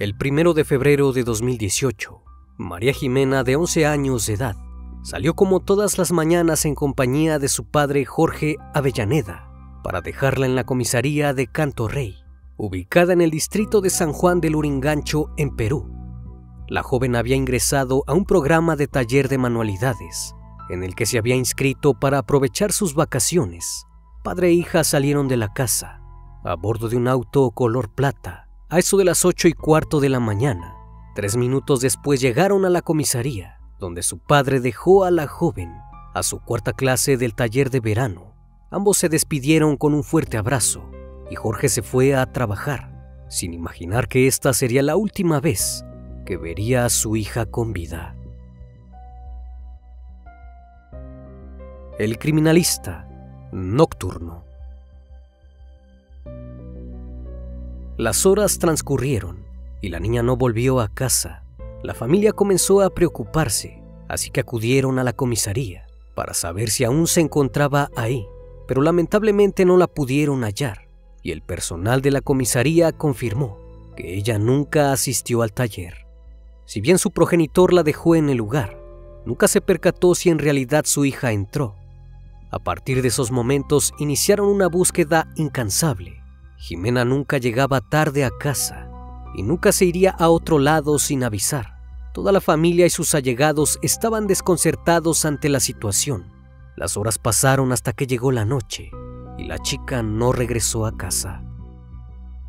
El primero de febrero de 2018, María Jimena, de 11 años de edad, salió como todas las mañanas en compañía de su padre Jorge Avellaneda para dejarla en la comisaría de Canto Rey, ubicada en el distrito de San Juan del Uringancho, en Perú. La joven había ingresado a un programa de taller de manualidades, en el que se había inscrito para aprovechar sus vacaciones. Padre e hija salieron de la casa, a bordo de un auto color plata, a eso de las ocho y cuarto de la mañana, tres minutos después llegaron a la comisaría, donde su padre dejó a la joven a su cuarta clase del taller de verano. Ambos se despidieron con un fuerte abrazo y Jorge se fue a trabajar, sin imaginar que esta sería la última vez que vería a su hija con vida. El criminalista nocturno. Las horas transcurrieron y la niña no volvió a casa. La familia comenzó a preocuparse, así que acudieron a la comisaría para saber si aún se encontraba ahí, pero lamentablemente no la pudieron hallar y el personal de la comisaría confirmó que ella nunca asistió al taller. Si bien su progenitor la dejó en el lugar, nunca se percató si en realidad su hija entró. A partir de esos momentos iniciaron una búsqueda incansable Jimena nunca llegaba tarde a casa y nunca se iría a otro lado sin avisar. Toda la familia y sus allegados estaban desconcertados ante la situación. Las horas pasaron hasta que llegó la noche y la chica no regresó a casa.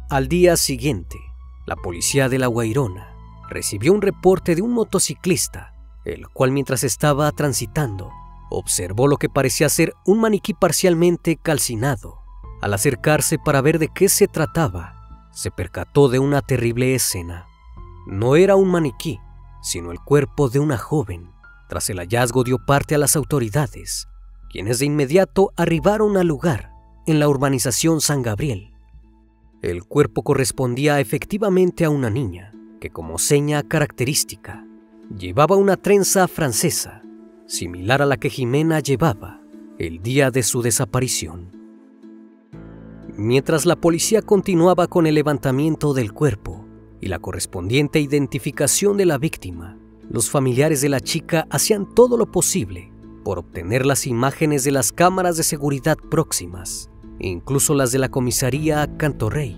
Al día siguiente, la policía de La Guairona recibió un reporte de un motociclista, el cual mientras estaba transitando, observó lo que parecía ser un maniquí parcialmente calcinado al acercarse para ver de qué se trataba, se percató de una terrible escena. No era un maniquí, sino el cuerpo de una joven. Tras el hallazgo dio parte a las autoridades, quienes de inmediato arribaron al lugar, en la urbanización San Gabriel. El cuerpo correspondía efectivamente a una niña, que como seña característica, llevaba una trenza francesa, similar a la que Jimena llevaba el día de su desaparición. Mientras la policía continuaba con el levantamiento del cuerpo y la correspondiente identificación de la víctima, los familiares de la chica hacían todo lo posible por obtener las imágenes de las cámaras de seguridad próximas, incluso las de la comisaría Cantorrey,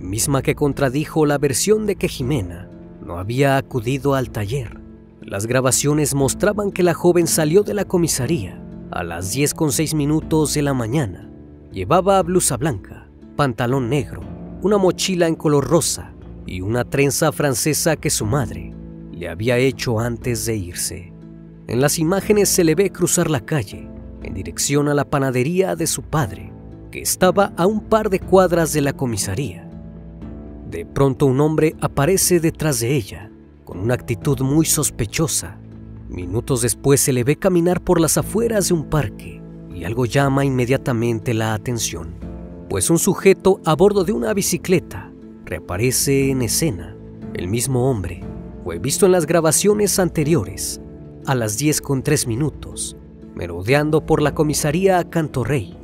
misma que contradijo la versión de que Jimena no había acudido al taller. Las grabaciones mostraban que la joven salió de la comisaría a las 10 con 6 minutos de la mañana Llevaba blusa blanca, pantalón negro, una mochila en color rosa y una trenza francesa que su madre le había hecho antes de irse. En las imágenes se le ve cruzar la calle en dirección a la panadería de su padre, que estaba a un par de cuadras de la comisaría. De pronto un hombre aparece detrás de ella, con una actitud muy sospechosa. Minutos después se le ve caminar por las afueras de un parque y algo llama inmediatamente la atención, pues un sujeto a bordo de una bicicleta reaparece en escena. El mismo hombre fue visto en las grabaciones anteriores a las 10 con 3 minutos, merodeando por la comisaría a Cantorrey,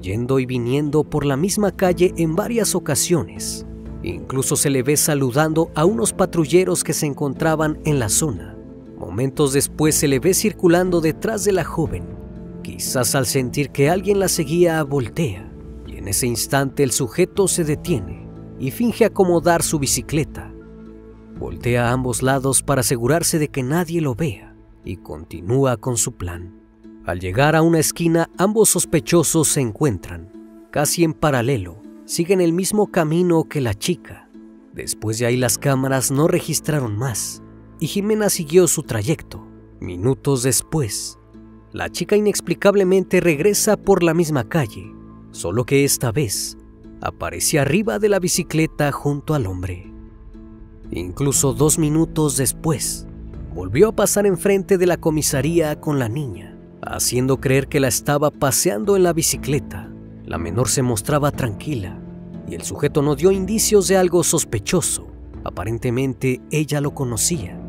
yendo y viniendo por la misma calle en varias ocasiones. Incluso se le ve saludando a unos patrulleros que se encontraban en la zona. Momentos después se le ve circulando detrás de la joven Quizás al sentir que alguien la seguía voltea y en ese instante el sujeto se detiene y finge acomodar su bicicleta. Voltea a ambos lados para asegurarse de que nadie lo vea y continúa con su plan. Al llegar a una esquina, ambos sospechosos se encuentran, casi en paralelo, siguen el mismo camino que la chica. Después de ahí las cámaras no registraron más y Jimena siguió su trayecto. Minutos después, la chica inexplicablemente regresa por la misma calle, solo que esta vez aparece arriba de la bicicleta junto al hombre. Incluso dos minutos después, volvió a pasar enfrente de la comisaría con la niña, haciendo creer que la estaba paseando en la bicicleta. La menor se mostraba tranquila y el sujeto no dio indicios de algo sospechoso. Aparentemente ella lo conocía.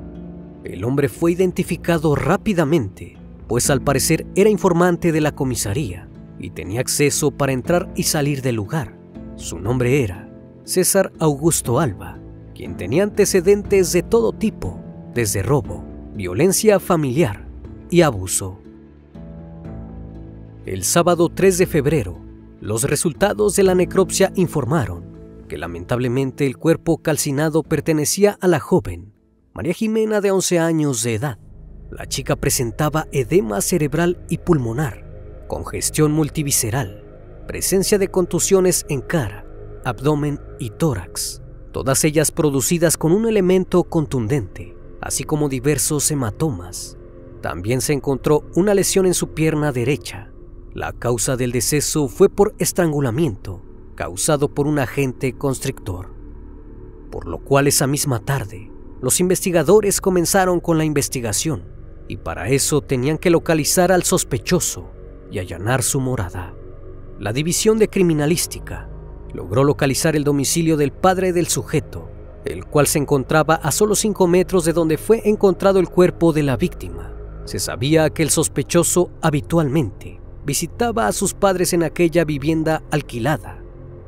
El hombre fue identificado rápidamente, pues al parecer era informante de la comisaría y tenía acceso para entrar y salir del lugar. Su nombre era César Augusto Alba, quien tenía antecedentes de todo tipo, desde robo, violencia familiar y abuso. El sábado 3 de febrero, los resultados de la necropsia informaron que lamentablemente el cuerpo calcinado pertenecía a la joven María Jimena de 11 años de edad. La chica presentaba edema cerebral y pulmonar, congestión multivisceral, presencia de contusiones en cara, abdomen y tórax, todas ellas producidas con un elemento contundente, así como diversos hematomas. También se encontró una lesión en su pierna derecha. La causa del deceso fue por estrangulamiento, causado por un agente constrictor. Por lo cual esa misma tarde, los investigadores comenzaron con la investigación y para eso tenían que localizar al sospechoso y allanar su morada. La División de Criminalística logró localizar el domicilio del padre del sujeto, el cual se encontraba a solo 5 metros de donde fue encontrado el cuerpo de la víctima. Se sabía que el sospechoso habitualmente visitaba a sus padres en aquella vivienda alquilada.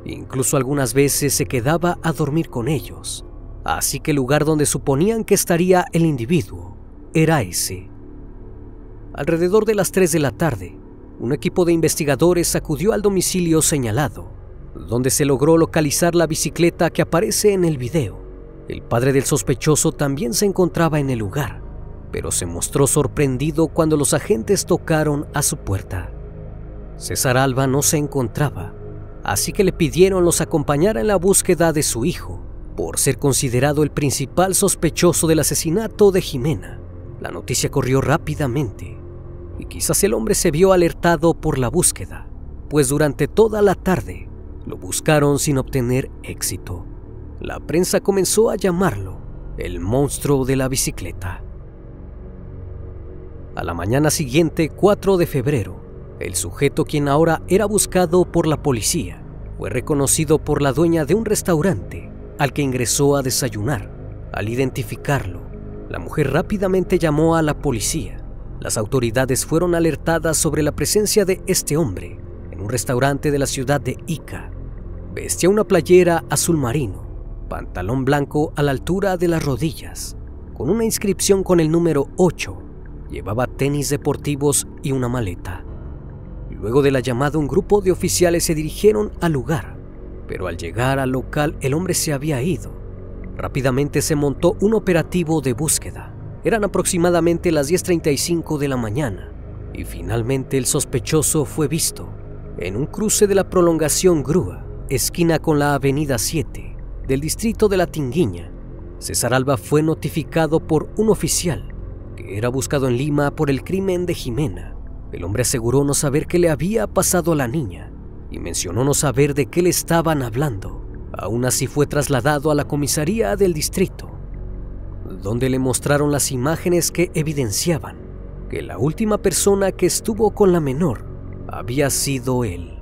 Incluso algunas veces se quedaba a dormir con ellos. Así que el lugar donde suponían que estaría el individuo era ese. Alrededor de las 3 de la tarde, un equipo de investigadores acudió al domicilio señalado, donde se logró localizar la bicicleta que aparece en el video. El padre del sospechoso también se encontraba en el lugar, pero se mostró sorprendido cuando los agentes tocaron a su puerta. César Alba no se encontraba, así que le pidieron los acompañara en la búsqueda de su hijo, por ser considerado el principal sospechoso del asesinato de Jimena. La noticia corrió rápidamente y quizás el hombre se vio alertado por la búsqueda, pues durante toda la tarde lo buscaron sin obtener éxito. La prensa comenzó a llamarlo el monstruo de la bicicleta. A la mañana siguiente, 4 de febrero, el sujeto quien ahora era buscado por la policía fue reconocido por la dueña de un restaurante al que ingresó a desayunar. Al identificarlo, la mujer rápidamente llamó a la policía las autoridades fueron alertadas sobre la presencia de este hombre en un restaurante de la ciudad de Ica. Vestía una playera azul marino, pantalón blanco a la altura de las rodillas, con una inscripción con el número 8. Llevaba tenis deportivos y una maleta. Luego de la llamada, un grupo de oficiales se dirigieron al lugar, pero al llegar al local el hombre se había ido. Rápidamente se montó un operativo de búsqueda. Eran aproximadamente las 10.35 de la mañana y finalmente el sospechoso fue visto en un cruce de la prolongación Grúa, esquina con la Avenida 7 del distrito de La Tinguiña. César Alba fue notificado por un oficial que era buscado en Lima por el crimen de Jimena. El hombre aseguró no saber qué le había pasado a la niña y mencionó no saber de qué le estaban hablando. Aún así fue trasladado a la comisaría del distrito donde le mostraron las imágenes que evidenciaban que la última persona que estuvo con la menor había sido él,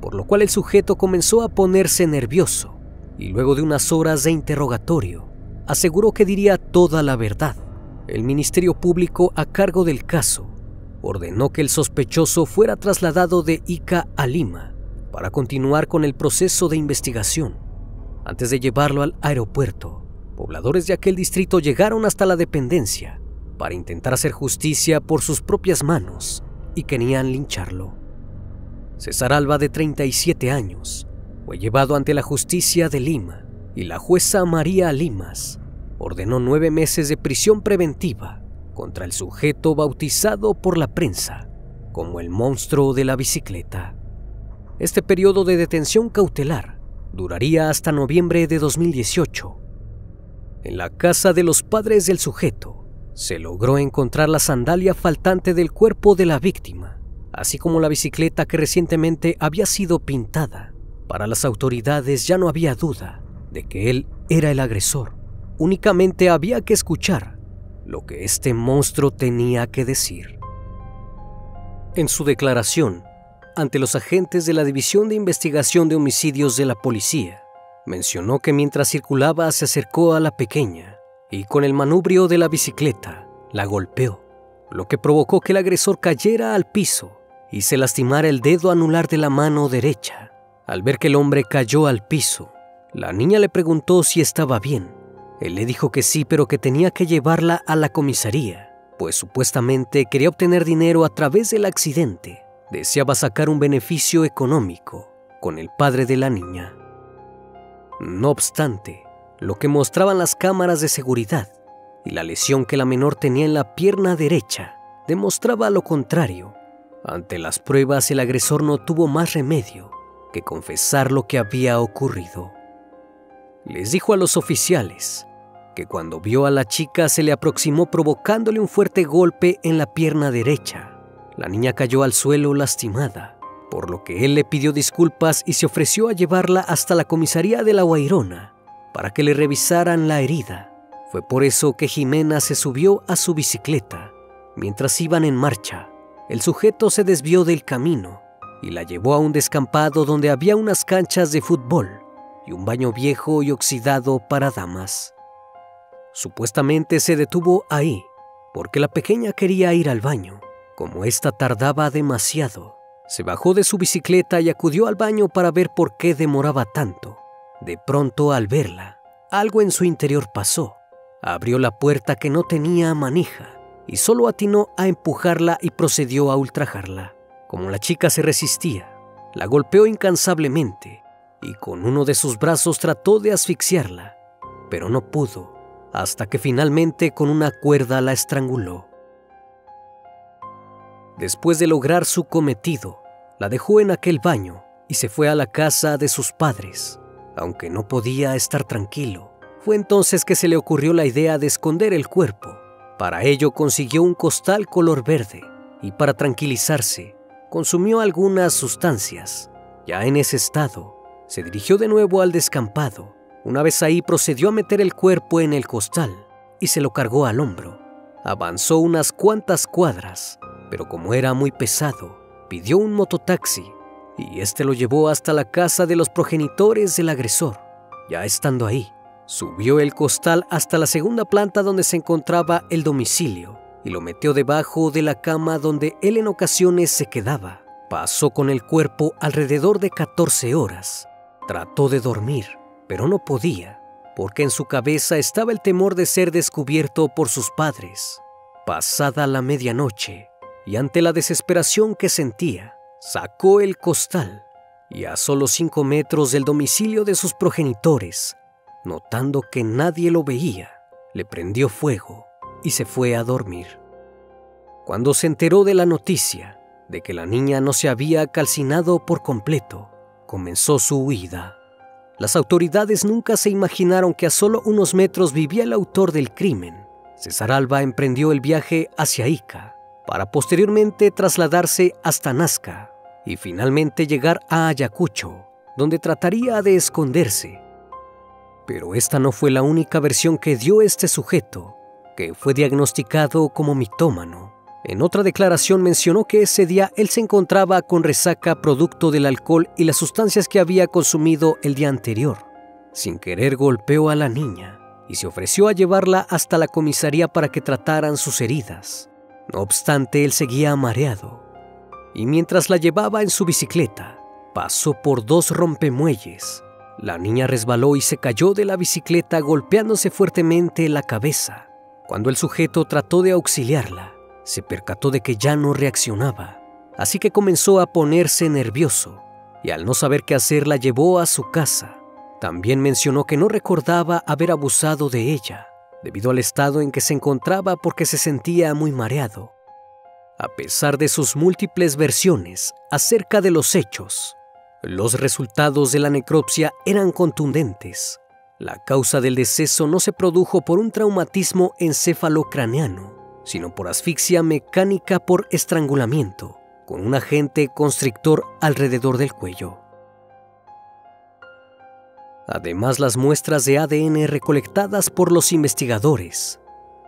por lo cual el sujeto comenzó a ponerse nervioso y luego de unas horas de interrogatorio aseguró que diría toda la verdad. El Ministerio Público a cargo del caso ordenó que el sospechoso fuera trasladado de Ica a Lima para continuar con el proceso de investigación. Antes de llevarlo al aeropuerto, pobladores de aquel distrito llegaron hasta la dependencia para intentar hacer justicia por sus propias manos y querían lincharlo. César Alba, de 37 años, fue llevado ante la justicia de Lima y la jueza María Limas ordenó nueve meses de prisión preventiva contra el sujeto bautizado por la prensa como el monstruo de la bicicleta. Este periodo de detención cautelar duraría hasta noviembre de 2018. En la casa de los padres del sujeto se logró encontrar la sandalia faltante del cuerpo de la víctima, así como la bicicleta que recientemente había sido pintada. Para las autoridades ya no había duda de que él era el agresor. Únicamente había que escuchar lo que este monstruo tenía que decir. En su declaración, ante los agentes de la División de Investigación de Homicidios de la Policía, mencionó que mientras circulaba se acercó a la pequeña y con el manubrio de la bicicleta la golpeó, lo que provocó que el agresor cayera al piso y se lastimara el dedo anular de la mano derecha. Al ver que el hombre cayó al piso, la niña le preguntó si estaba bien. Él le dijo que sí, pero que tenía que llevarla a la comisaría, pues supuestamente quería obtener dinero a través del accidente. Deseaba sacar un beneficio económico con el padre de la niña. No obstante, lo que mostraban las cámaras de seguridad y la lesión que la menor tenía en la pierna derecha demostraba lo contrario. Ante las pruebas el agresor no tuvo más remedio que confesar lo que había ocurrido. Les dijo a los oficiales que cuando vio a la chica se le aproximó provocándole un fuerte golpe en la pierna derecha. La niña cayó al suelo lastimada, por lo que él le pidió disculpas y se ofreció a llevarla hasta la comisaría de La Guairona para que le revisaran la herida. Fue por eso que Jimena se subió a su bicicleta. Mientras iban en marcha, el sujeto se desvió del camino y la llevó a un descampado donde había unas canchas de fútbol y un baño viejo y oxidado para damas. Supuestamente se detuvo ahí porque la pequeña quería ir al baño. Como ésta tardaba demasiado, se bajó de su bicicleta y acudió al baño para ver por qué demoraba tanto. De pronto, al verla, algo en su interior pasó. Abrió la puerta que no tenía manija y solo atinó a empujarla y procedió a ultrajarla. Como la chica se resistía, la golpeó incansablemente y con uno de sus brazos trató de asfixiarla, pero no pudo, hasta que finalmente con una cuerda la estranguló. Después de lograr su cometido, la dejó en aquel baño y se fue a la casa de sus padres aunque no podía estar tranquilo. Fue entonces que se le ocurrió la idea de esconder el cuerpo. Para ello consiguió un costal color verde y para tranquilizarse consumió algunas sustancias. Ya en ese estado, se dirigió de nuevo al descampado. Una vez ahí procedió a meter el cuerpo en el costal y se lo cargó al hombro. Avanzó unas cuantas cuadras, pero como era muy pesado, pidió un mototaxi y este lo llevó hasta la casa de los progenitores del agresor. Ya estando ahí, subió el costal hasta la segunda planta donde se encontraba el domicilio y lo metió debajo de la cama donde él en ocasiones se quedaba. Pasó con el cuerpo alrededor de 14 horas. Trató de dormir, pero no podía, porque en su cabeza estaba el temor de ser descubierto por sus padres. Pasada la medianoche, y ante la desesperación que sentía, Sacó el costal y a solo cinco metros del domicilio de sus progenitores, notando que nadie lo veía, le prendió fuego y se fue a dormir. Cuando se enteró de la noticia de que la niña no se había calcinado por completo, comenzó su huida. Las autoridades nunca se imaginaron que a solo unos metros vivía el autor del crimen. César Alba emprendió el viaje hacia Ica, para posteriormente trasladarse hasta Nazca y finalmente llegar a Ayacucho, donde trataría de esconderse. Pero esta no fue la única versión que dio este sujeto, que fue diagnosticado como mitómano. En otra declaración mencionó que ese día él se encontraba con resaca producto del alcohol y las sustancias que había consumido el día anterior. Sin querer golpeó a la niña y se ofreció a llevarla hasta la comisaría para que trataran sus heridas. No obstante, él seguía mareado, y mientras la llevaba en su bicicleta, pasó por dos rompemuelles. La niña resbaló y se cayó de la bicicleta golpeándose fuertemente la cabeza. Cuando el sujeto trató de auxiliarla, se percató de que ya no reaccionaba así que comenzó a ponerse nervioso y al no saber qué hacer la llevó a su casa. También mencionó que no recordaba haber abusado de ella, debido al estado en que se encontraba porque se sentía muy mareado. A pesar de sus múltiples versiones acerca de los hechos, los resultados de la necropsia eran contundentes. La causa del deceso no se produjo por un traumatismo encefalocraneano, sino por asfixia mecánica por estrangulamiento, con un agente constrictor alrededor del cuello. Además, las muestras de ADN recolectadas por los investigadores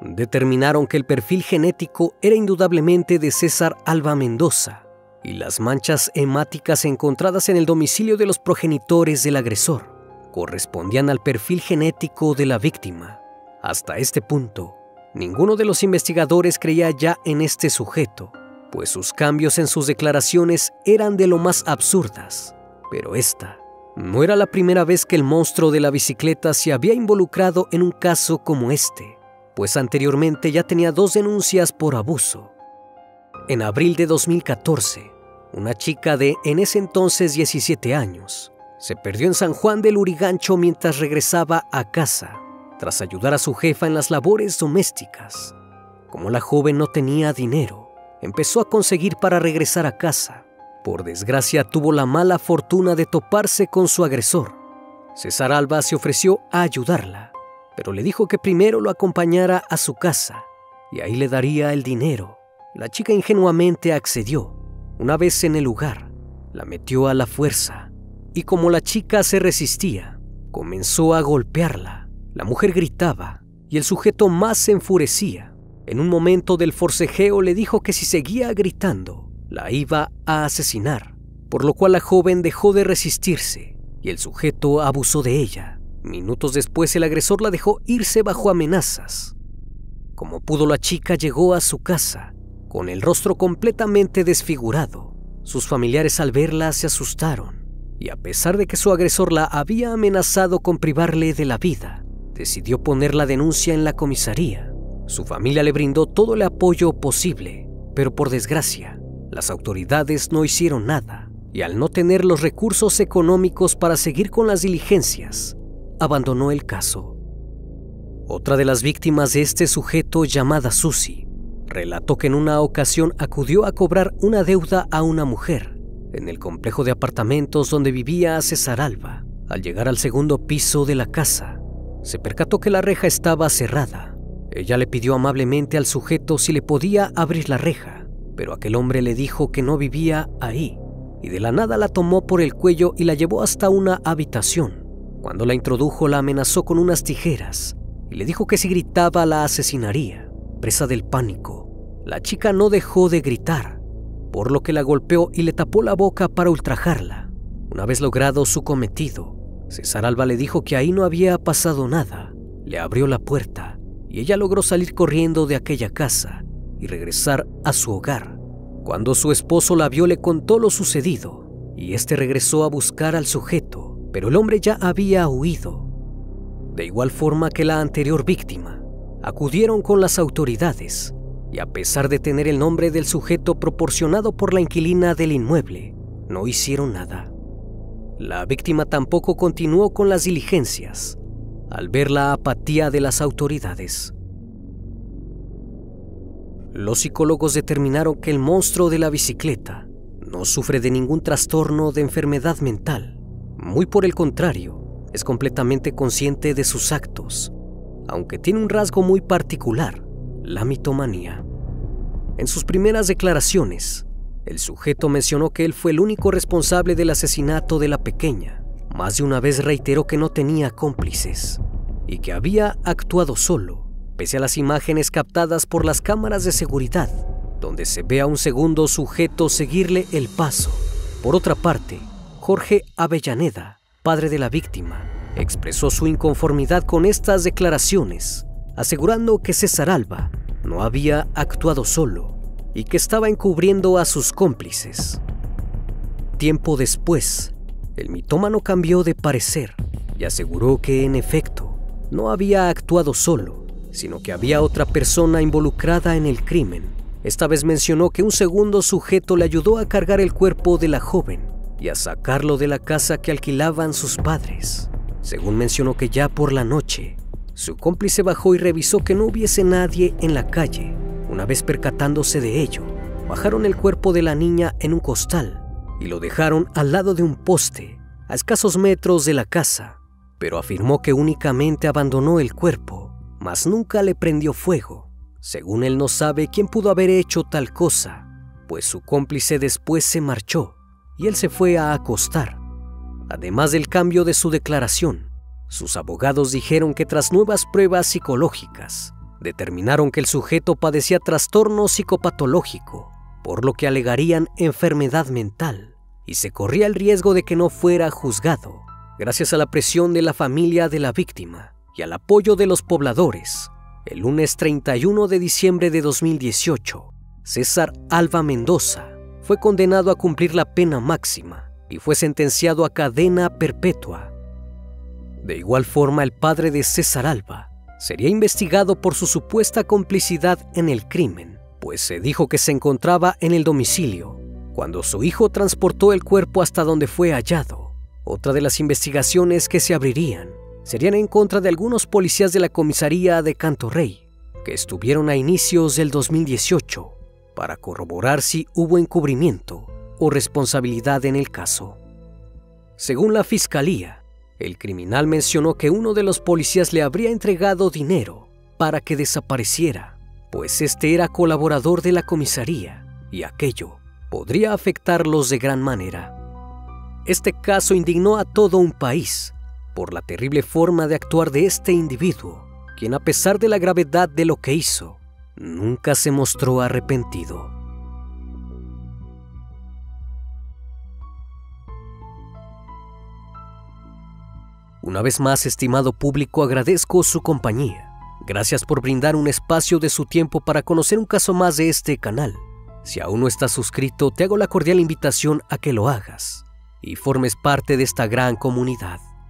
determinaron que el perfil genético era indudablemente de César Alba Mendoza y las manchas hemáticas encontradas en el domicilio de los progenitores del agresor correspondían al perfil genético de la víctima. Hasta este punto, ninguno de los investigadores creía ya en este sujeto, pues sus cambios en sus declaraciones eran de lo más absurdas, pero esta no era la primera vez que el monstruo de la bicicleta se había involucrado en un caso como este, pues anteriormente ya tenía dos denuncias por abuso. En abril de 2014, una chica de en ese entonces 17 años se perdió en San Juan del Urigancho mientras regresaba a casa, tras ayudar a su jefa en las labores domésticas. Como la joven no tenía dinero, empezó a conseguir para regresar a casa por desgracia tuvo la mala fortuna de toparse con su agresor. César Alba se ofreció a ayudarla, pero le dijo que primero lo acompañara a su casa y ahí le daría el dinero. La chica ingenuamente accedió. Una vez en el lugar, la metió a la fuerza y como la chica se resistía, comenzó a golpearla. La mujer gritaba y el sujeto más se enfurecía. En un momento del forcejeo le dijo que si seguía gritando, la iba a asesinar, por lo cual la joven dejó de resistirse y el sujeto abusó de ella. Minutos después el agresor la dejó irse bajo amenazas. Como pudo la chica llegó a su casa, con el rostro completamente desfigurado. Sus familiares al verla se asustaron y a pesar de que su agresor la había amenazado con privarle de la vida, decidió poner la denuncia en la comisaría. Su familia le brindó todo el apoyo posible, pero por desgracia, las autoridades no hicieron nada y al no tener los recursos económicos para seguir con las diligencias, abandonó el caso. Otra de las víctimas de este sujeto llamada Susie relató que en una ocasión acudió a cobrar una deuda a una mujer en el complejo de apartamentos donde vivía César Alba. Al llegar al segundo piso de la casa, se percató que la reja estaba cerrada. Ella le pidió amablemente al sujeto si le podía abrir la reja pero aquel hombre le dijo que no vivía ahí, y de la nada la tomó por el cuello y la llevó hasta una habitación. Cuando la introdujo la amenazó con unas tijeras y le dijo que si gritaba la asesinaría. Presa del pánico, la chica no dejó de gritar, por lo que la golpeó y le tapó la boca para ultrajarla. Una vez logrado su cometido, César Alba le dijo que ahí no había pasado nada. Le abrió la puerta y ella logró salir corriendo de aquella casa y regresar a su hogar. Cuando su esposo la vio le contó lo sucedido y este regresó a buscar al sujeto, pero el hombre ya había huido. De igual forma que la anterior víctima, acudieron con las autoridades y a pesar de tener el nombre del sujeto proporcionado por la inquilina del inmueble, no hicieron nada. La víctima tampoco continuó con las diligencias al ver la apatía de las autoridades. Los psicólogos determinaron que el monstruo de la bicicleta no sufre de ningún trastorno de enfermedad mental. Muy por el contrario, es completamente consciente de sus actos, aunque tiene un rasgo muy particular, la mitomanía. En sus primeras declaraciones, el sujeto mencionó que él fue el único responsable del asesinato de la pequeña. Más de una vez reiteró que no tenía cómplices y que había actuado solo pese a las imágenes captadas por las cámaras de seguridad, donde se ve a un segundo sujeto seguirle el paso. Por otra parte, Jorge Avellaneda, padre de la víctima, expresó su inconformidad con estas declaraciones, asegurando que César Alba no había actuado solo y que estaba encubriendo a sus cómplices. Tiempo después, el mitómano cambió de parecer y aseguró que en efecto no había actuado solo, sino que había otra persona involucrada en el crimen, Esta vez mencionó que un segundo sujeto le ayudó a cargar el cuerpo de la joven y a sacarlo de la casa que alquilaban sus padres. Según mencionó que ya por la noche, su cómplice bajó y revisó que no hubiese nadie en la calle. Una vez percatándose de ello, bajaron el cuerpo de la niña en un costal y lo dejaron al lado de un poste, a escasos metros de la casa, pero afirmó que únicamente abandonó el cuerpo, mas nunca le prendió fuego. Según él no sabe quién pudo haber hecho tal cosa, pues su cómplice después se marchó y él se fue a acostar. Además del cambio de su declaración, sus abogados dijeron que tras nuevas pruebas psicológicas, determinaron que el sujeto padecía trastorno psicopatológico, por lo que alegarían enfermedad mental, y se corría el riesgo de que no fuera juzgado. Gracias a la presión de la familia de la víctima al apoyo de los pobladores, el lunes 31 de diciembre de 2018, César Alba Mendoza fue condenado a cumplir la pena máxima y fue sentenciado a cadena perpetua. De igual forma, el padre de César Alba sería investigado por su supuesta complicidad en el crimen, pues se dijo que se encontraba en el domicilio cuando su hijo transportó el cuerpo hasta donde fue hallado. Otra de las investigaciones que se abrirían serían en contra de algunos policías de la comisaría de Canto Rey, que estuvieron a inicios del 2018 para corroborar si hubo encubrimiento o responsabilidad en el caso. Según la fiscalía, el criminal mencionó que uno de los policías le habría entregado dinero para que desapareciera, pues este era colaborador de la comisaría y aquello podría afectarlos de gran manera. Este caso indignó a todo un país por la terrible forma de actuar de este individuo, quien a pesar de la gravedad de lo que hizo, nunca se mostró arrepentido. Una vez más, estimado público, agradezco su compañía. Gracias por brindar un espacio de su tiempo para conocer un caso más de este canal. Si aún no estás suscrito, te hago la cordial invitación a que lo hagas y formes parte de esta gran comunidad.